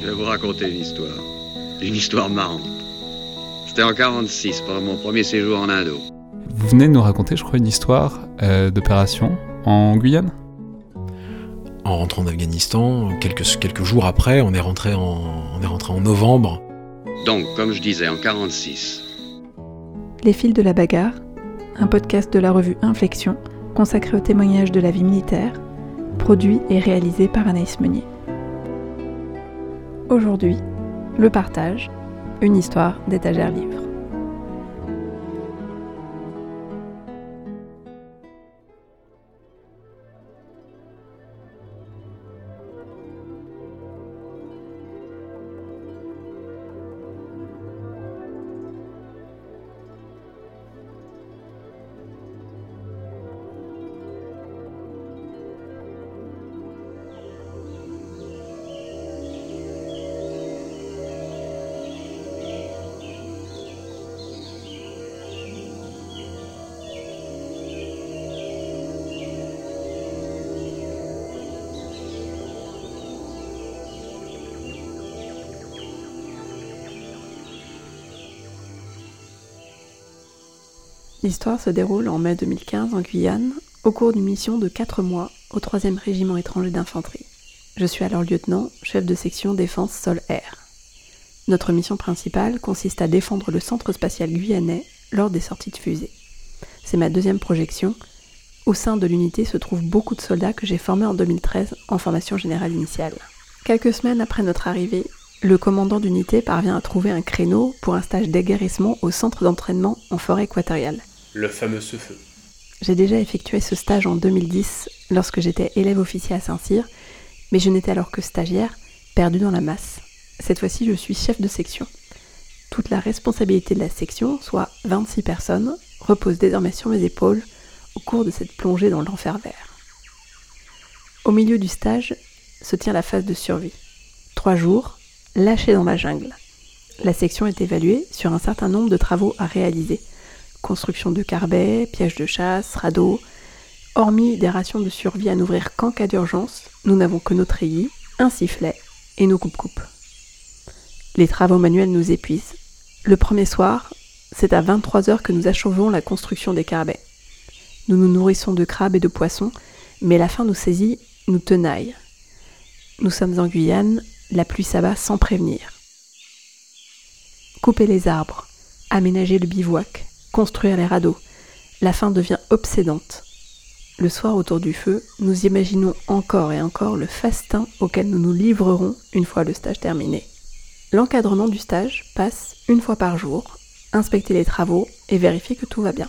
Je vais vous raconter une histoire. Une histoire marrante. C'était en 46, pendant mon premier séjour en Indo. Vous venez de nous raconter, je crois, une histoire euh, d'opération en Guyane? En rentrant d'Afghanistan, quelques, quelques jours après, on est, rentré en, on est rentré en novembre. Donc, comme je disais, en 46. Les fils de la bagarre, un podcast de la revue Inflexion consacré au témoignage de la vie militaire, produit et réalisé par Anaïs Meunier. Aujourd'hui, le partage, une histoire d'étagère livre. L'histoire se déroule en mai 2015 en Guyane, au cours d'une mission de 4 mois au 3e régiment étranger d'infanterie. Je suis alors lieutenant, chef de section défense sol-air. Notre mission principale consiste à défendre le centre spatial guyanais lors des sorties de fusées. C'est ma deuxième projection. Au sein de l'unité se trouvent beaucoup de soldats que j'ai formés en 2013 en formation générale initiale. Quelques semaines après notre arrivée, le commandant d'unité parvient à trouver un créneau pour un stage d'aguerrissement au centre d'entraînement en forêt équatoriale le fameux feu. J'ai déjà effectué ce stage en 2010 lorsque j'étais élève officier à Saint-Cyr, mais je n'étais alors que stagiaire, perdu dans la masse. Cette fois-ci, je suis chef de section. Toute la responsabilité de la section, soit 26 personnes, repose désormais sur mes épaules au cours de cette plongée dans l'enfer vert. Au milieu du stage se tient la phase de survie. Trois jours, lâchés dans la jungle. La section est évaluée sur un certain nombre de travaux à réaliser – construction de carbets, pièges de chasse, radeaux. Hormis des rations de survie à n'ouvrir qu'en cas d'urgence, nous n'avons que notre treillis, un sifflet et nos coupes-coupes. Les travaux manuels nous épuisent. Le premier soir, c'est à 23h que nous achevons la construction des carbets. Nous nous nourrissons de crabes et de poissons, mais la faim nous saisit, nous tenaille. Nous sommes en Guyane, la pluie s'abat sans prévenir. Couper les arbres, aménager le bivouac, construire les radeaux. La faim devient obsédante. Le soir autour du feu, nous imaginons encore et encore le festin auquel nous nous livrerons une fois le stage terminé. L'encadrement du stage passe une fois par jour, inspecter les travaux et vérifier que tout va bien.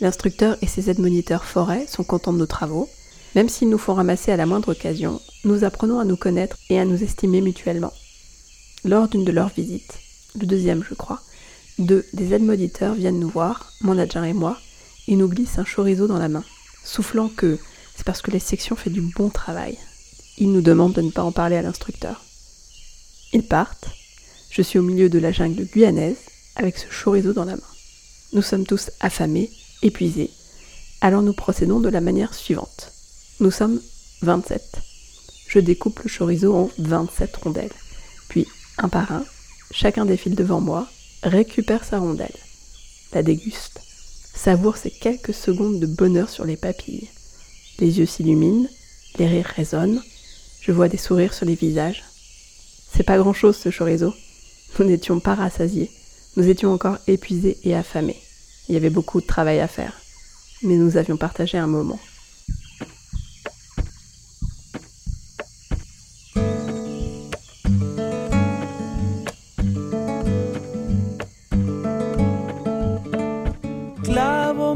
L'instructeur et ses aides-moniteurs forêt sont contents de nos travaux. Même s'ils nous font ramasser à la moindre occasion, nous apprenons à nous connaître et à nous estimer mutuellement. Lors d'une de leurs visites, le deuxième je crois, deux des aides-moniteurs viennent nous voir, mon adjoint et moi, et nous glissent un chorizo dans la main, soufflant que c'est parce que la section fait du bon travail. Ils nous demandent de ne pas en parler à l'instructeur. Ils partent. Je suis au milieu de la jungle guyanaise avec ce chorizo dans la main. Nous sommes tous affamés, épuisés. Alors nous procédons de la manière suivante. Nous sommes 27. Je découpe le chorizo en 27 rondelles. Puis, un par un, chacun défile devant moi récupère sa rondelle, la déguste, savoure ces quelques secondes de bonheur sur les papilles. Les yeux s'illuminent, les rires résonnent, je vois des sourires sur les visages. C'est pas grand chose ce chorizo. Nous n'étions pas rassasiés, nous étions encore épuisés et affamés. Il y avait beaucoup de travail à faire, mais nous avions partagé un moment.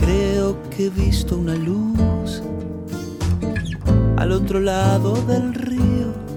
Creo que he visto una luz al otro lado del río.